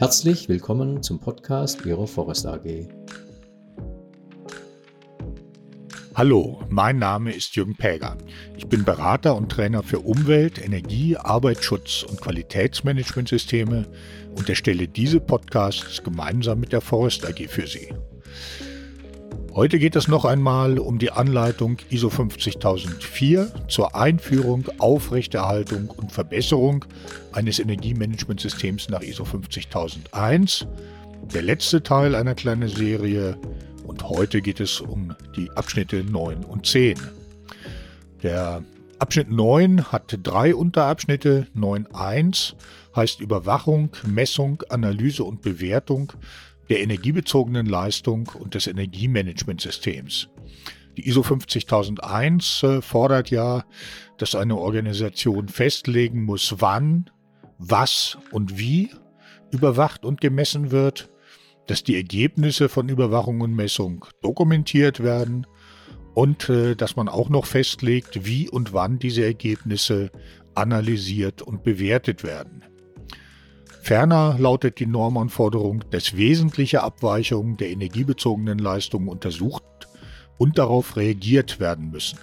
Herzlich willkommen zum Podcast Ihrer Forest AG. Hallo, mein Name ist Jürgen Päger. Ich bin Berater und Trainer für Umwelt, Energie, Arbeitsschutz und Qualitätsmanagementsysteme und erstelle diese Podcasts gemeinsam mit der Forest AG für Sie. Heute geht es noch einmal um die Anleitung ISO 50004 zur Einführung, Aufrechterhaltung und Verbesserung eines Energiemanagementsystems nach ISO 50001. Der letzte Teil einer kleinen Serie und heute geht es um die Abschnitte 9 und 10. Der Abschnitt 9 hat drei Unterabschnitte. 9.1 heißt Überwachung, Messung, Analyse und Bewertung der energiebezogenen Leistung und des Energiemanagementsystems. Die ISO 50001 äh, fordert ja, dass eine Organisation festlegen muss, wann, was und wie überwacht und gemessen wird, dass die Ergebnisse von Überwachung und Messung dokumentiert werden und äh, dass man auch noch festlegt, wie und wann diese Ergebnisse analysiert und bewertet werden. Ferner lautet die Normanforderung, dass wesentliche Abweichungen der energiebezogenen Leistungen untersucht und darauf reagiert werden müssen.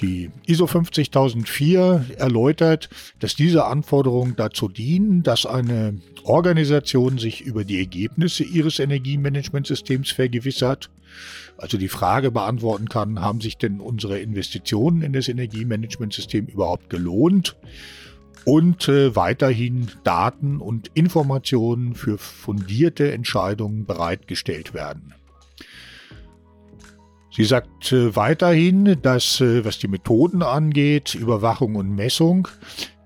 Die ISO 50004 erläutert, dass diese Anforderungen dazu dienen, dass eine Organisation sich über die Ergebnisse ihres Energiemanagementsystems vergewissert, also die Frage beantworten kann, haben sich denn unsere Investitionen in das Energiemanagementsystem überhaupt gelohnt? Und äh, weiterhin Daten und Informationen für fundierte Entscheidungen bereitgestellt werden. Sie sagt äh, weiterhin, dass äh, was die Methoden angeht, Überwachung und Messung,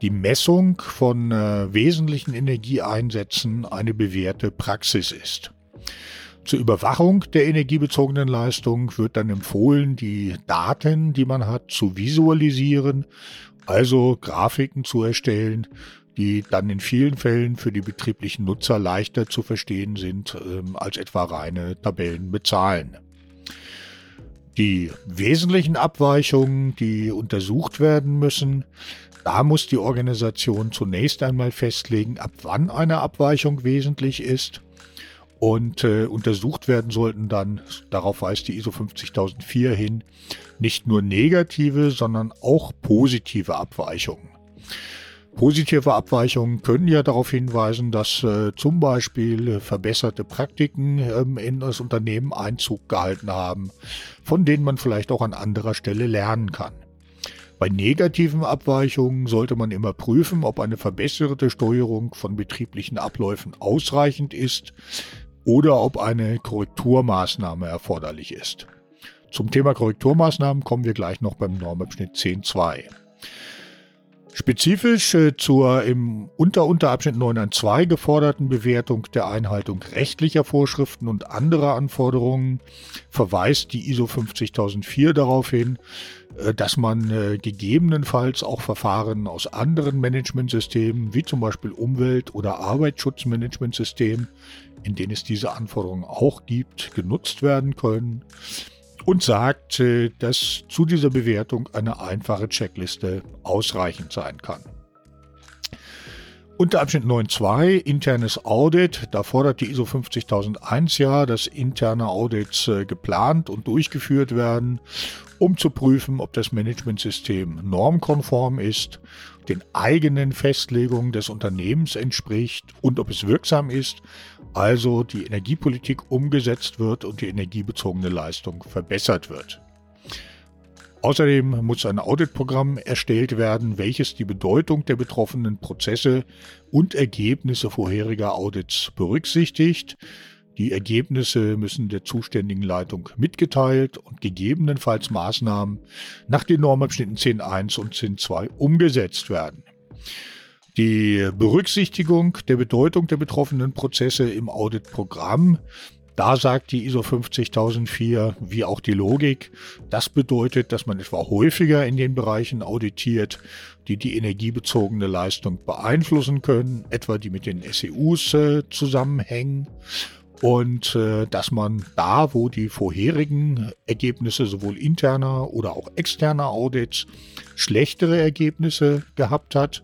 die Messung von äh, wesentlichen Energieeinsätzen eine bewährte Praxis ist. Zur Überwachung der energiebezogenen Leistung wird dann empfohlen, die Daten, die man hat, zu visualisieren also Grafiken zu erstellen, die dann in vielen Fällen für die betrieblichen Nutzer leichter zu verstehen sind ähm, als etwa reine Tabellen mit Zahlen. Die wesentlichen Abweichungen, die untersucht werden müssen, da muss die Organisation zunächst einmal festlegen, ab wann eine Abweichung wesentlich ist und äh, untersucht werden sollten dann, darauf weist die ISO 50004 hin, nicht nur negative, sondern auch positive Abweichungen. Positive Abweichungen können ja darauf hinweisen, dass äh, zum Beispiel verbesserte Praktiken ähm, in das Unternehmen Einzug gehalten haben, von denen man vielleicht auch an anderer Stelle lernen kann. Bei negativen Abweichungen sollte man immer prüfen, ob eine verbesserte Steuerung von betrieblichen Abläufen ausreichend ist, oder ob eine Korrekturmaßnahme erforderlich ist. Zum Thema Korrekturmaßnahmen kommen wir gleich noch beim Normabschnitt 10.2. Spezifisch äh, zur im Unterunterabschnitt 9.1.2 geforderten Bewertung der Einhaltung rechtlicher Vorschriften und anderer Anforderungen verweist die ISO 50004 darauf hin, äh, dass man äh, gegebenenfalls auch Verfahren aus anderen Managementsystemen, wie zum Beispiel Umwelt- oder Arbeitsschutzmanagementsystemen, in denen es diese Anforderungen auch gibt, genutzt werden können und sagt, dass zu dieser Bewertung eine einfache Checkliste ausreichend sein kann. Unter Abschnitt 9.2 internes Audit, da fordert die ISO 50001 ja, dass interne Audits äh, geplant und durchgeführt werden, um zu prüfen, ob das Managementsystem normkonform ist, den eigenen Festlegungen des Unternehmens entspricht und ob es wirksam ist, also die Energiepolitik umgesetzt wird und die energiebezogene Leistung verbessert wird. Außerdem muss ein Auditprogramm erstellt werden, welches die Bedeutung der betroffenen Prozesse und Ergebnisse vorheriger Audits berücksichtigt. Die Ergebnisse müssen der zuständigen Leitung mitgeteilt und gegebenenfalls Maßnahmen nach den Normabschnitten 10.1 und 10.2 umgesetzt werden. Die Berücksichtigung der Bedeutung der betroffenen Prozesse im Auditprogramm da sagt die ISO 50004, wie auch die Logik, das bedeutet, dass man etwa häufiger in den Bereichen auditiert, die die energiebezogene Leistung beeinflussen können, etwa die mit den SEUs äh, zusammenhängen. Und äh, dass man da, wo die vorherigen Ergebnisse sowohl interner oder auch externer Audits schlechtere Ergebnisse gehabt hat,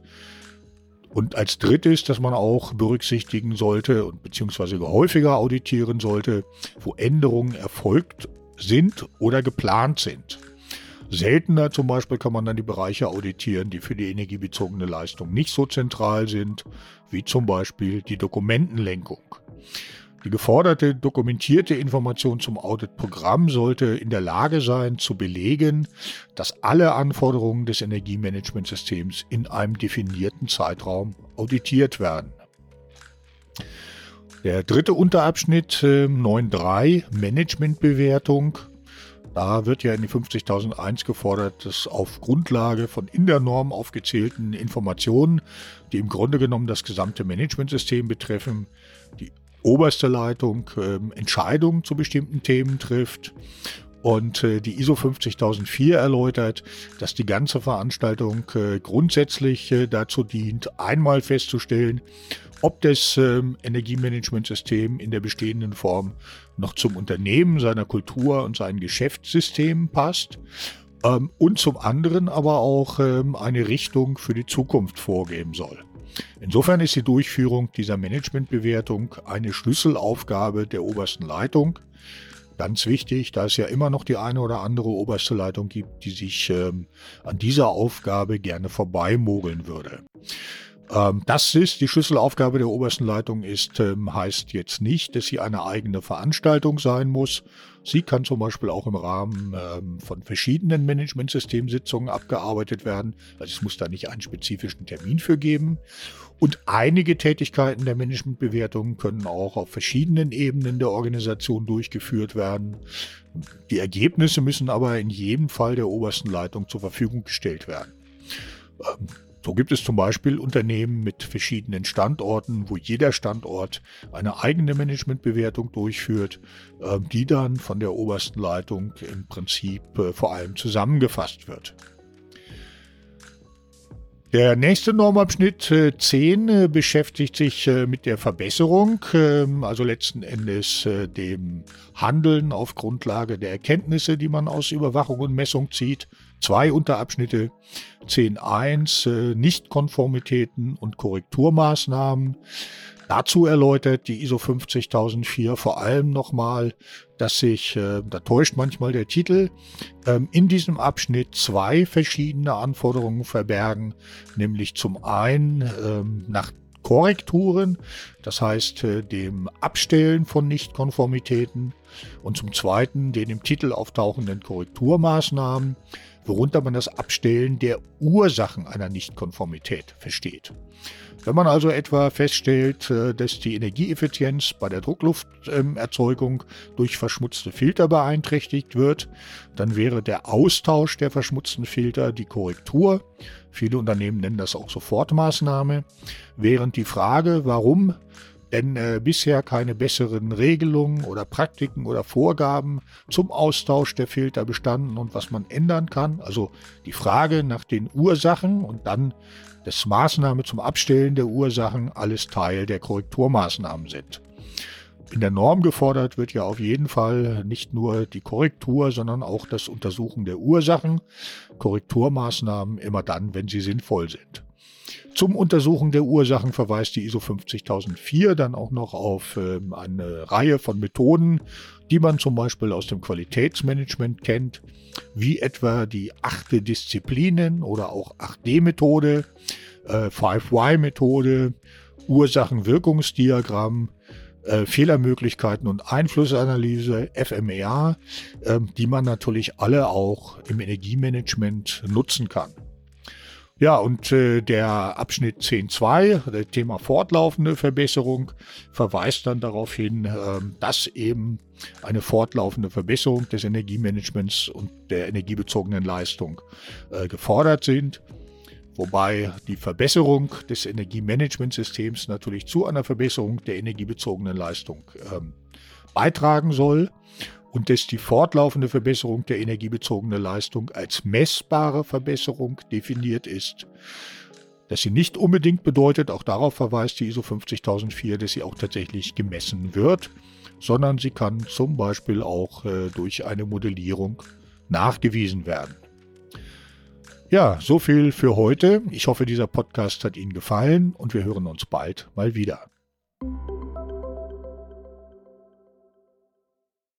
Und als drittes, dass man auch berücksichtigen sollte und beziehungsweise häufiger auditieren sollte, wo Änderungen erfolgt sind oder geplant sind. Seltener zum Beispiel kann man dann die Bereiche auditieren, die für die energiebezogene Leistung nicht so zentral sind, wie zum Beispiel die Dokumentenlenkung. Die geforderte dokumentierte Information zum Auditprogramm sollte in der Lage sein, zu belegen, dass alle Anforderungen des Energiemanagementsystems in einem definierten Zeitraum auditiert werden. Der dritte Unterabschnitt äh, 9.3 Managementbewertung. Da wird ja in die 50.001 gefordert, dass auf Grundlage von in der Norm aufgezählten Informationen, die im Grunde genommen das gesamte Managementsystem betreffen, die oberste Leitung äh, Entscheidungen zu bestimmten Themen trifft. Und äh, die ISO 50004 erläutert, dass die ganze Veranstaltung äh, grundsätzlich äh, dazu dient, einmal festzustellen, ob das ähm, Energiemanagementsystem in der bestehenden Form noch zum Unternehmen, seiner Kultur und seinem Geschäftssystem passt ähm, und zum anderen aber auch ähm, eine Richtung für die Zukunft vorgeben soll. Insofern ist die Durchführung dieser Managementbewertung eine Schlüsselaufgabe der obersten Leitung. Ganz wichtig, da es ja immer noch die eine oder andere oberste Leitung gibt, die sich ähm, an dieser Aufgabe gerne vorbeimogeln würde. Ähm, das ist die Schlüsselaufgabe der obersten Leitung ist, ähm, heißt jetzt nicht, dass sie eine eigene Veranstaltung sein muss. Sie kann zum Beispiel auch im Rahmen ähm, von verschiedenen Managementsystemsitzungen abgearbeitet werden. Also es muss da nicht einen spezifischen Termin für geben. Und einige Tätigkeiten der Managementbewertung können auch auf verschiedenen Ebenen der Organisation durchgeführt werden. Die Ergebnisse müssen aber in jedem Fall der obersten Leitung zur Verfügung gestellt werden. So gibt es zum Beispiel Unternehmen mit verschiedenen Standorten, wo jeder Standort eine eigene Managementbewertung durchführt, ähm, die dann von der obersten Leitung im Prinzip äh, vor allem zusammengefasst wird. Der nächste Normabschnitt 10 äh, äh, beschäftigt sich mit der Verbesserung, ähm, also letzten Endes dem Handeln auf Grundlage der Erkenntnisse, die man aus Überwachung und Messung zieht. Zwei Unterabschnitte 10.1 Nichtkonformitäten und Korrekturmaßnahmen. Dazu erläutert die ISO 50004 vor allem nochmal, dass sich, äh, da täuscht manchmal der Titel, ähm, in diesem Abschnitt zwei verschiedene Anforderungen verbergen, nämlich zum einen ähm, nach Korrekturen, das heißt äh, dem Abstellen von Nichtkonformitäten und zum Zweiten den im Titel auftauchenden Korrekturmaßnahmen, worunter man das Abstellen der Ursachen einer Nichtkonformität versteht. Wenn man also etwa feststellt, äh, dass die Energieeffizienz bei der Drucklufterzeugung durch verschmutzte Filter beeinträchtigt wird, dann wäre der Austausch der verschmutzten Filter die Korrektur. Viele Unternehmen nennen das auch Sofortmaßnahme, während die Frage, warum denn äh, bisher keine besseren Regelungen oder Praktiken oder Vorgaben zum Austausch der Filter bestanden und was man ändern kann. Also die Frage nach den Ursachen und dann das Maßnahme zum Abstellen der Ursachen alles Teil der Korrekturmaßnahmen sind. In der Norm gefordert wird ja auf jeden Fall nicht nur die Korrektur, sondern auch das Untersuchen der Ursachen. Korrekturmaßnahmen immer dann, wenn sie sinnvoll sind. Zum Untersuchen der Ursachen verweist die ISO 50004 dann auch noch auf äh, eine Reihe von Methoden, die man zum Beispiel aus dem Qualitätsmanagement kennt, wie etwa die achte Disziplinen oder auch 8D-Methode, äh, 5Y-Methode, Ursachen-Wirkungsdiagramm, äh, Fehlermöglichkeiten und Einflussanalyse, FMEA, äh, die man natürlich alle auch im Energiemanagement nutzen kann. Ja, und äh, der Abschnitt 10.2, das Thema fortlaufende Verbesserung, verweist dann darauf hin, äh, dass eben eine fortlaufende Verbesserung des Energiemanagements und der energiebezogenen Leistung äh, gefordert sind. Wobei die Verbesserung des Energiemanagementsystems natürlich zu einer Verbesserung der energiebezogenen Leistung ähm, beitragen soll und dass die fortlaufende Verbesserung der energiebezogenen Leistung als messbare Verbesserung definiert ist. Dass sie nicht unbedingt bedeutet, auch darauf verweist die ISO 50004, dass sie auch tatsächlich gemessen wird, sondern sie kann zum Beispiel auch äh, durch eine Modellierung nachgewiesen werden. Ja, so viel für heute. Ich hoffe, dieser Podcast hat Ihnen gefallen und wir hören uns bald mal wieder.